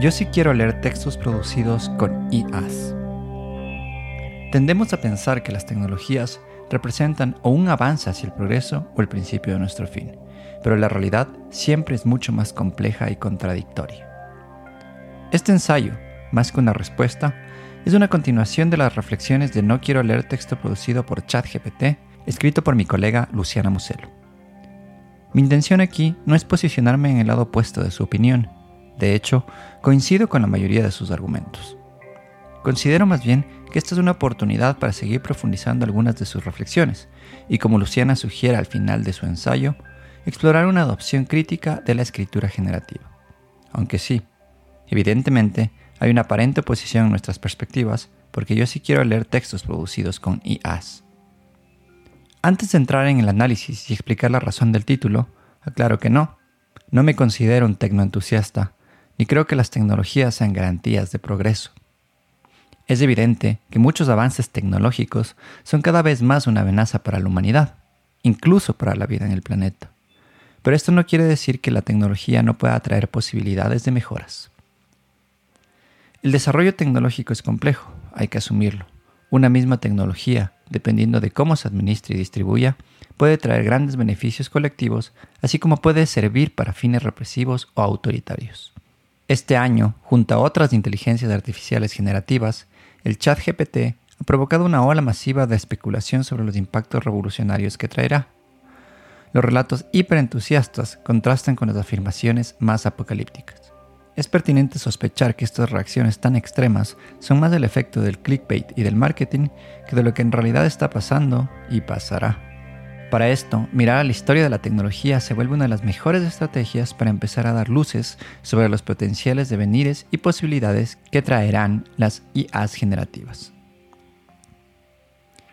Yo sí quiero leer textos producidos con IAS. Tendemos a pensar que las tecnologías representan o un avance hacia el progreso o el principio de nuestro fin, pero la realidad siempre es mucho más compleja y contradictoria. Este ensayo, más que una respuesta, es una continuación de las reflexiones de No quiero leer texto producido por ChatGPT, escrito por mi colega Luciana Muselo. Mi intención aquí no es posicionarme en el lado opuesto de su opinión, de hecho, coincido con la mayoría de sus argumentos. Considero más bien que esta es una oportunidad para seguir profundizando algunas de sus reflexiones, y como Luciana sugiere al final de su ensayo, explorar una adopción crítica de la escritura generativa. Aunque sí, evidentemente hay una aparente oposición en nuestras perspectivas, porque yo sí quiero leer textos producidos con IAS. Antes de entrar en el análisis y explicar la razón del título, aclaro que no, no me considero un tecnoentusiasta y creo que las tecnologías sean garantías de progreso. Es evidente que muchos avances tecnológicos son cada vez más una amenaza para la humanidad, incluso para la vida en el planeta. Pero esto no quiere decir que la tecnología no pueda traer posibilidades de mejoras. El desarrollo tecnológico es complejo, hay que asumirlo. Una misma tecnología, dependiendo de cómo se administre y distribuya, puede traer grandes beneficios colectivos, así como puede servir para fines represivos o autoritarios. Este año, junto a otras inteligencias artificiales generativas, el chat GPT ha provocado una ola masiva de especulación sobre los impactos revolucionarios que traerá. Los relatos hiperentusiastas contrastan con las afirmaciones más apocalípticas. Es pertinente sospechar que estas reacciones tan extremas son más del efecto del clickbait y del marketing que de lo que en realidad está pasando y pasará. Para esto, mirar a la historia de la tecnología se vuelve una de las mejores estrategias para empezar a dar luces sobre los potenciales devenires y posibilidades que traerán las IAs generativas.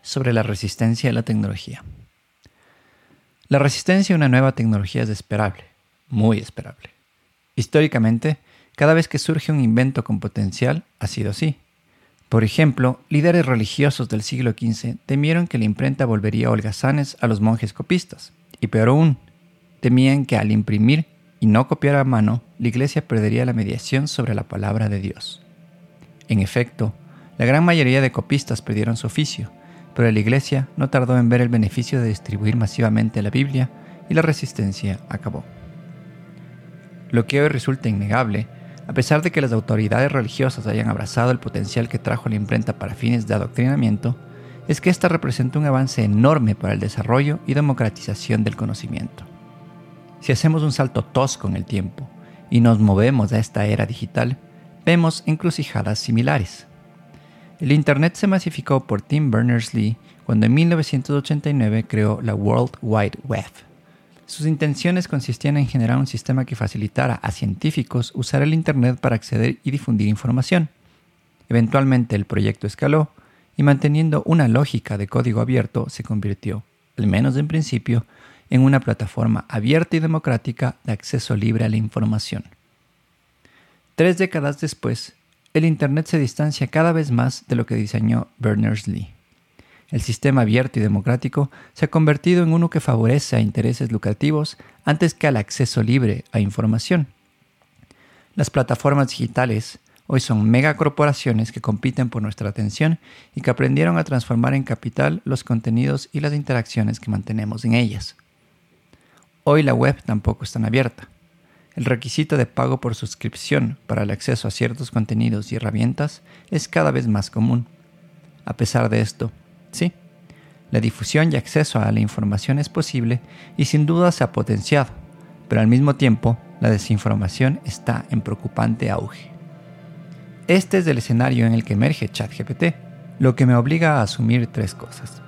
Sobre la resistencia a la tecnología. La resistencia a una nueva tecnología es esperable, muy esperable. Históricamente, cada vez que surge un invento con potencial, ha sido así. Por ejemplo, líderes religiosos del siglo XV temieron que la imprenta volvería holgazanes a los monjes copistas, y peor aún, temían que al imprimir y no copiar a mano, la iglesia perdería la mediación sobre la palabra de Dios. En efecto, la gran mayoría de copistas perdieron su oficio, pero la iglesia no tardó en ver el beneficio de distribuir masivamente la Biblia y la resistencia acabó. Lo que hoy resulta innegable a pesar de que las autoridades religiosas hayan abrazado el potencial que trajo la imprenta para fines de adoctrinamiento, es que esta representa un avance enorme para el desarrollo y democratización del conocimiento. Si hacemos un salto tosco en el tiempo y nos movemos a esta era digital, vemos encrucijadas similares. El Internet se masificó por Tim Berners-Lee cuando en 1989 creó la World Wide Web sus intenciones consistían en generar un sistema que facilitara a científicos usar el Internet para acceder y difundir información. Eventualmente el proyecto escaló y manteniendo una lógica de código abierto se convirtió, al menos en principio, en una plataforma abierta y democrática de acceso libre a la información. Tres décadas después, el Internet se distancia cada vez más de lo que diseñó Berners-Lee. El sistema abierto y democrático se ha convertido en uno que favorece a intereses lucrativos antes que al acceso libre a información. Las plataformas digitales hoy son megacorporaciones que compiten por nuestra atención y que aprendieron a transformar en capital los contenidos y las interacciones que mantenemos en ellas. Hoy la web tampoco es tan abierta. El requisito de pago por suscripción para el acceso a ciertos contenidos y herramientas es cada vez más común. A pesar de esto, Sí, la difusión y acceso a la información es posible y sin duda se ha potenciado, pero al mismo tiempo la desinformación está en preocupante auge. Este es el escenario en el que emerge ChatGPT, lo que me obliga a asumir tres cosas.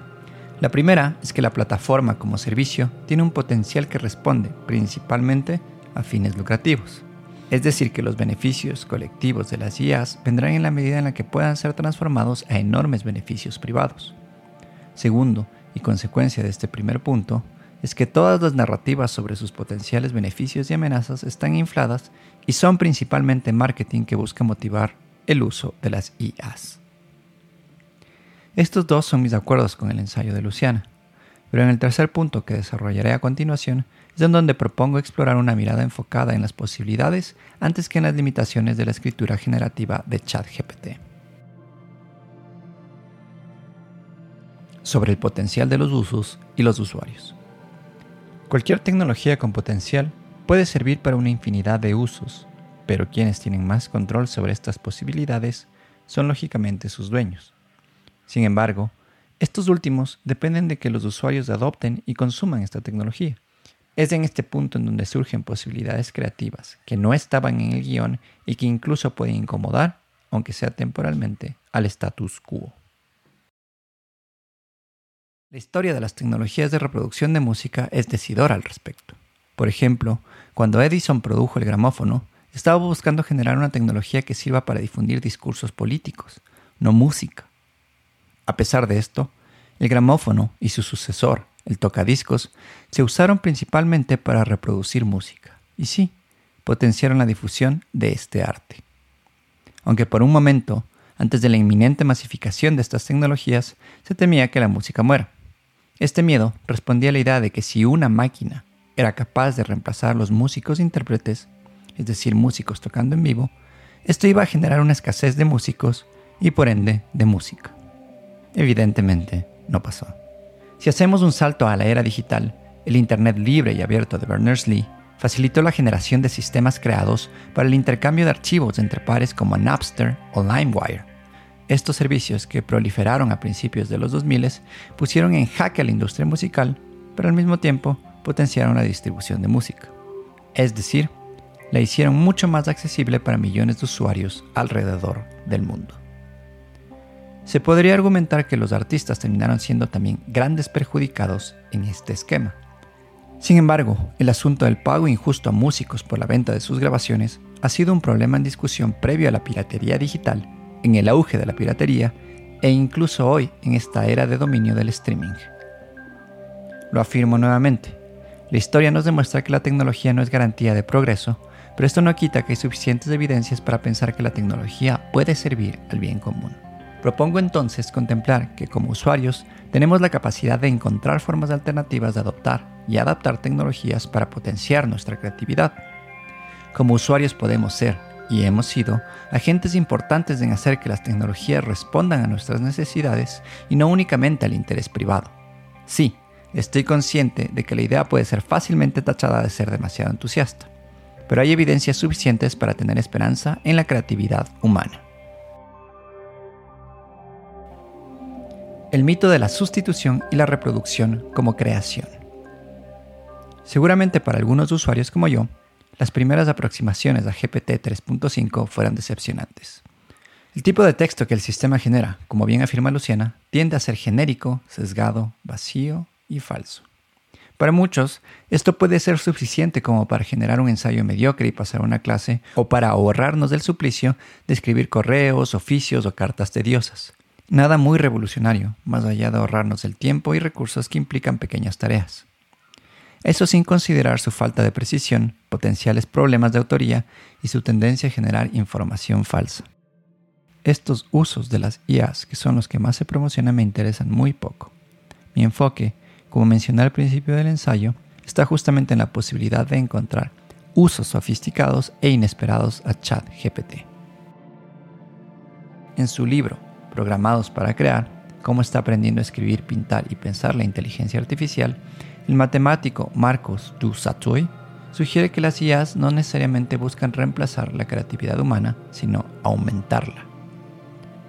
La primera es que la plataforma como servicio tiene un potencial que responde principalmente a fines lucrativos. Es decir, que los beneficios colectivos de las IAs vendrán en la medida en la que puedan ser transformados a enormes beneficios privados. Segundo, y consecuencia de este primer punto, es que todas las narrativas sobre sus potenciales beneficios y amenazas están infladas y son principalmente marketing que busca motivar el uso de las IAs. Estos dos son mis acuerdos con el ensayo de Luciana, pero en el tercer punto que desarrollaré a continuación, es en donde propongo explorar una mirada enfocada en las posibilidades antes que en las limitaciones de la escritura generativa de ChatGPT. Sobre el potencial de los usos y los usuarios. Cualquier tecnología con potencial puede servir para una infinidad de usos, pero quienes tienen más control sobre estas posibilidades son lógicamente sus dueños. Sin embargo, estos últimos dependen de que los usuarios adopten y consuman esta tecnología. Es en este punto en donde surgen posibilidades creativas que no estaban en el guion y que incluso pueden incomodar, aunque sea temporalmente, al status quo. La historia de las tecnologías de reproducción de música es decidora al respecto. Por ejemplo, cuando Edison produjo el gramófono, estaba buscando generar una tecnología que sirva para difundir discursos políticos, no música. A pesar de esto, el gramófono y su sucesor, el tocadiscos, se usaron principalmente para reproducir música, y sí, potenciaron la difusión de este arte. Aunque por un momento, antes de la inminente masificación de estas tecnologías, se temía que la música muera. Este miedo respondía a la idea de que si una máquina era capaz de reemplazar a los músicos intérpretes, es decir, músicos tocando en vivo, esto iba a generar una escasez de músicos y por ende de música. Evidentemente, no pasó. Si hacemos un salto a la era digital, el Internet libre y abierto de Berners-Lee facilitó la generación de sistemas creados para el intercambio de archivos entre pares como Napster o LimeWire. Estos servicios que proliferaron a principios de los 2000 pusieron en jaque a la industria musical, pero al mismo tiempo potenciaron la distribución de música. Es decir, la hicieron mucho más accesible para millones de usuarios alrededor del mundo. Se podría argumentar que los artistas terminaron siendo también grandes perjudicados en este esquema. Sin embargo, el asunto del pago injusto a músicos por la venta de sus grabaciones ha sido un problema en discusión previo a la piratería digital, en el auge de la piratería e incluso hoy en esta era de dominio del streaming. Lo afirmo nuevamente, la historia nos demuestra que la tecnología no es garantía de progreso, pero esto no quita que hay suficientes evidencias para pensar que la tecnología puede servir al bien común. Propongo entonces contemplar que como usuarios tenemos la capacidad de encontrar formas alternativas de adoptar y adaptar tecnologías para potenciar nuestra creatividad. Como usuarios podemos ser, y hemos sido, agentes importantes en hacer que las tecnologías respondan a nuestras necesidades y no únicamente al interés privado. Sí, estoy consciente de que la idea puede ser fácilmente tachada de ser demasiado entusiasta, pero hay evidencias suficientes para tener esperanza en la creatividad humana. el mito de la sustitución y la reproducción como creación. Seguramente para algunos usuarios como yo, las primeras aproximaciones a GPT 3.5 fueron decepcionantes. El tipo de texto que el sistema genera, como bien afirma Luciana, tiende a ser genérico, sesgado, vacío y falso. Para muchos, esto puede ser suficiente como para generar un ensayo mediocre y pasar una clase, o para ahorrarnos del suplicio de escribir correos, oficios o cartas tediosas. Nada muy revolucionario, más allá de ahorrarnos el tiempo y recursos que implican pequeñas tareas. Eso sin considerar su falta de precisión, potenciales problemas de autoría y su tendencia a generar información falsa. Estos usos de las IAs, que son los que más se promocionan, me interesan muy poco. Mi enfoque, como mencioné al principio del ensayo, está justamente en la posibilidad de encontrar usos sofisticados e inesperados a ChatGPT. En su libro programados para crear, cómo está aprendiendo a escribir, pintar y pensar la inteligencia artificial, el matemático Marcos Du Satoy sugiere que las IAs no necesariamente buscan reemplazar la creatividad humana, sino aumentarla.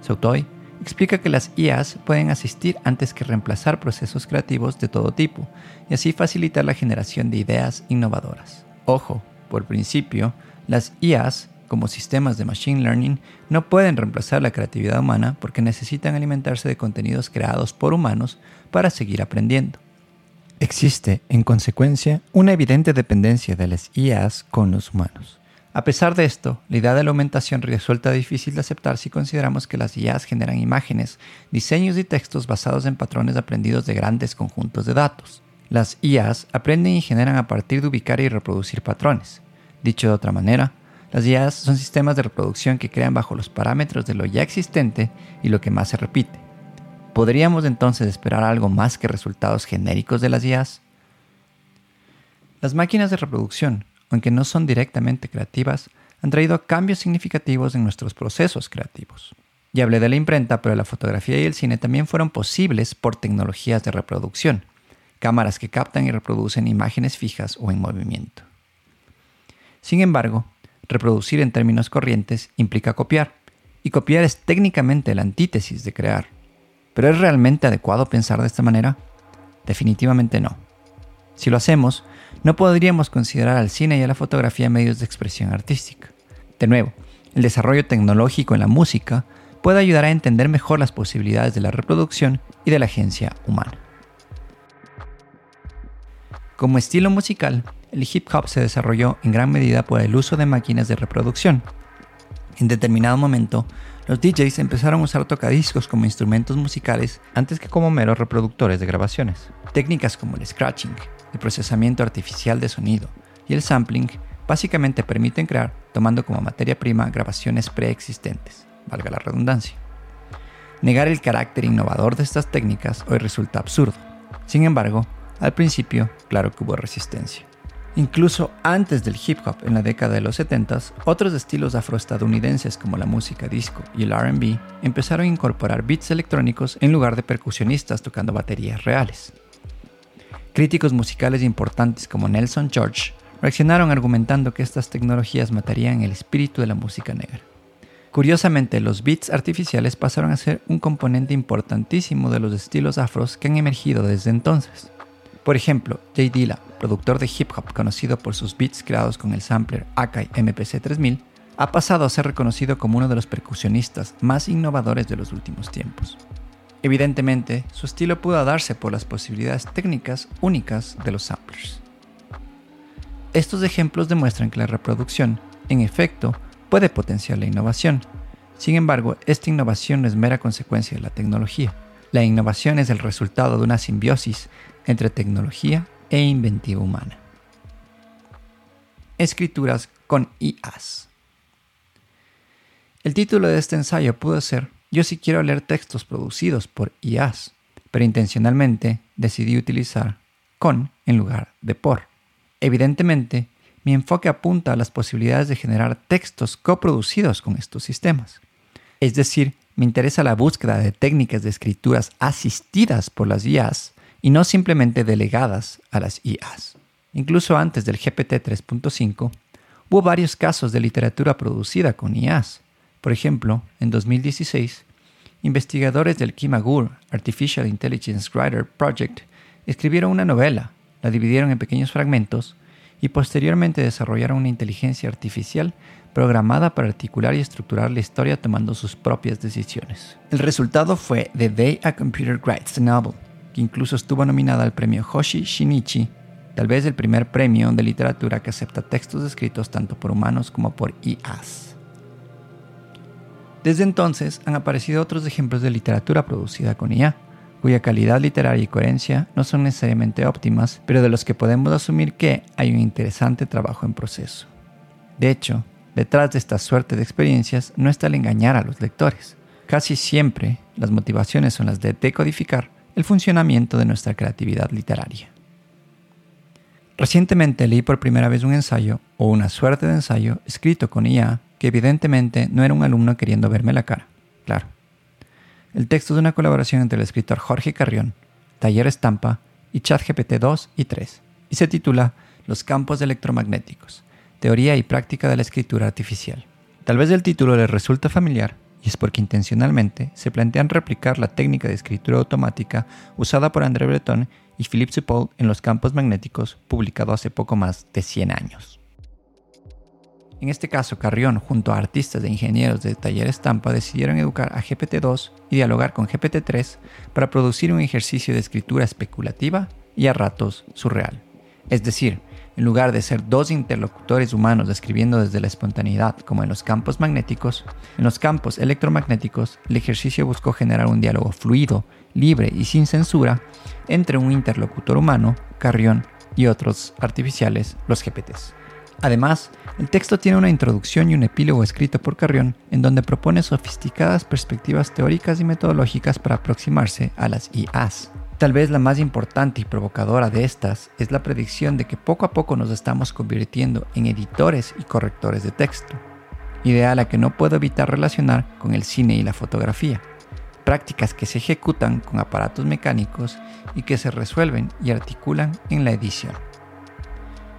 Sautoy explica que las IAs pueden asistir antes que reemplazar procesos creativos de todo tipo y así facilitar la generación de ideas innovadoras. Ojo, por principio, las IAs como sistemas de Machine Learning no pueden reemplazar la creatividad humana porque necesitan alimentarse de contenidos creados por humanos para seguir aprendiendo. Existe, en consecuencia, una evidente dependencia de las IAs con los humanos. A pesar de esto, la idea de la aumentación resulta difícil de aceptar si consideramos que las IAs generan imágenes, diseños y textos basados en patrones aprendidos de grandes conjuntos de datos. Las IAs aprenden y generan a partir de ubicar y reproducir patrones. Dicho de otra manera, las IAs son sistemas de reproducción que crean bajo los parámetros de lo ya existente y lo que más se repite. ¿Podríamos entonces esperar algo más que resultados genéricos de las IAs? Las máquinas de reproducción, aunque no son directamente creativas, han traído cambios significativos en nuestros procesos creativos. Ya hablé de la imprenta, pero la fotografía y el cine también fueron posibles por tecnologías de reproducción, cámaras que captan y reproducen imágenes fijas o en movimiento. Sin embargo, reproducir en términos corrientes implica copiar, y copiar es técnicamente la antítesis de crear. ¿Pero es realmente adecuado pensar de esta manera? Definitivamente no. Si lo hacemos, no podríamos considerar al cine y a la fotografía medios de expresión artística. De nuevo, el desarrollo tecnológico en la música puede ayudar a entender mejor las posibilidades de la reproducción y de la agencia humana. Como estilo musical, el hip hop se desarrolló en gran medida por el uso de máquinas de reproducción. En determinado momento, los DJs empezaron a usar tocadiscos como instrumentos musicales antes que como meros reproductores de grabaciones. Técnicas como el scratching, el procesamiento artificial de sonido y el sampling básicamente permiten crear, tomando como materia prima grabaciones preexistentes, valga la redundancia. Negar el carácter innovador de estas técnicas hoy resulta absurdo. Sin embargo, al principio, claro que hubo resistencia. Incluso antes del hip hop en la década de los 70, otros estilos afroestadounidenses como la música disco y el RB empezaron a incorporar beats electrónicos en lugar de percusionistas tocando baterías reales. Críticos musicales importantes como Nelson George reaccionaron argumentando que estas tecnologías matarían el espíritu de la música negra. Curiosamente, los beats artificiales pasaron a ser un componente importantísimo de los estilos afros que han emergido desde entonces. Por ejemplo, Jay Dilla, productor de hip hop conocido por sus beats creados con el sampler Akai MPC 3000, ha pasado a ser reconocido como uno de los percusionistas más innovadores de los últimos tiempos. Evidentemente, su estilo pudo darse por las posibilidades técnicas únicas de los samplers. Estos ejemplos demuestran que la reproducción, en efecto, puede potenciar la innovación. Sin embargo, esta innovación no es mera consecuencia de la tecnología. La innovación es el resultado de una simbiosis entre tecnología e inventiva humana. Escrituras con IAS. El título de este ensayo pudo ser yo sí quiero leer textos producidos por IAS, pero intencionalmente decidí utilizar con en lugar de por. Evidentemente, mi enfoque apunta a las posibilidades de generar textos coproducidos con estos sistemas. Es decir, me interesa la búsqueda de técnicas de escrituras asistidas por las IAS y no simplemente delegadas a las IAS. Incluso antes del GPT 3.5, hubo varios casos de literatura producida con IAS. Por ejemplo, en 2016, investigadores del Kimagur Artificial Intelligence Writer Project escribieron una novela, la dividieron en pequeños fragmentos y posteriormente desarrollaron una inteligencia artificial programada para articular y estructurar la historia tomando sus propias decisiones. El resultado fue The Day a Computer Writes a Novel, que incluso estuvo nominada al premio Hoshi Shinichi, tal vez el primer premio de literatura que acepta textos escritos tanto por humanos como por IAs. Desde entonces han aparecido otros ejemplos de literatura producida con IA, cuya calidad literaria y coherencia no son necesariamente óptimas, pero de los que podemos asumir que hay un interesante trabajo en proceso. De hecho, detrás de esta suerte de experiencias no está el engañar a los lectores. Casi siempre las motivaciones son las de decodificar el funcionamiento de nuestra creatividad literaria. Recientemente leí por primera vez un ensayo, o una suerte de ensayo, escrito con IA que evidentemente no era un alumno queriendo verme la cara, claro. El texto es una colaboración entre el escritor Jorge Carrión, Taller Estampa y ChatGPT 2 y 3, y se titula Los campos electromagnéticos, teoría y práctica de la escritura artificial. Tal vez el título les resulta familiar, y es porque intencionalmente se plantean replicar la técnica de escritura automática usada por André Breton y Philippe Zupaul en los campos magnéticos, publicado hace poco más de 100 años. En este caso, Carrión, junto a artistas e ingenieros de Taller Estampa, decidieron educar a GPT-2 y dialogar con GPT-3 para producir un ejercicio de escritura especulativa y a ratos surreal. Es decir, en lugar de ser dos interlocutores humanos escribiendo desde la espontaneidad como en los campos magnéticos, en los campos electromagnéticos el ejercicio buscó generar un diálogo fluido, libre y sin censura entre un interlocutor humano, Carrión, y otros artificiales, los GPTs. Además, el texto tiene una introducción y un epílogo escrito por Carrión en donde propone sofisticadas perspectivas teóricas y metodológicas para aproximarse a las IAs. Tal vez la más importante y provocadora de estas es la predicción de que poco a poco nos estamos convirtiendo en editores y correctores de texto, idea a la que no puedo evitar relacionar con el cine y la fotografía, prácticas que se ejecutan con aparatos mecánicos y que se resuelven y articulan en la edición.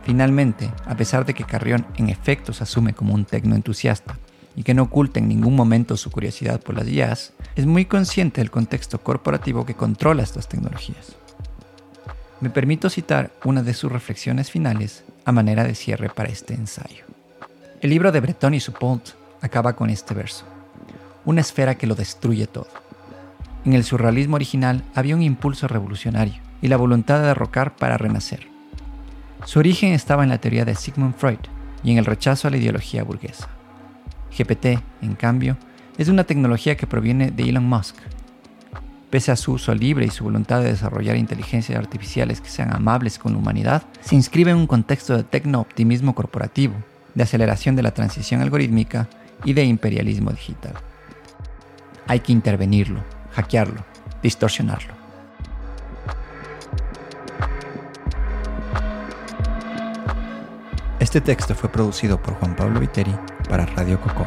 Finalmente, a pesar de que Carrión en efecto se asume como un tecnoentusiasta y que no oculta en ningún momento su curiosidad por las IAs, es muy consciente del contexto corporativo que controla estas tecnologías. Me permito citar una de sus reflexiones finales a manera de cierre para este ensayo. El libro de Breton y Support acaba con este verso. Una esfera que lo destruye todo. En el surrealismo original había un impulso revolucionario y la voluntad de derrocar para renacer. Su origen estaba en la teoría de Sigmund Freud y en el rechazo a la ideología burguesa. GPT, en cambio, es una tecnología que proviene de Elon Musk. Pese a su uso libre y su voluntad de desarrollar inteligencias artificiales que sean amables con la humanidad, se inscribe en un contexto de tecno-optimismo corporativo, de aceleración de la transición algorítmica y de imperialismo digital. Hay que intervenirlo, hackearlo, distorsionarlo. Este texto fue producido por Juan Pablo Viteri para Radio Coco.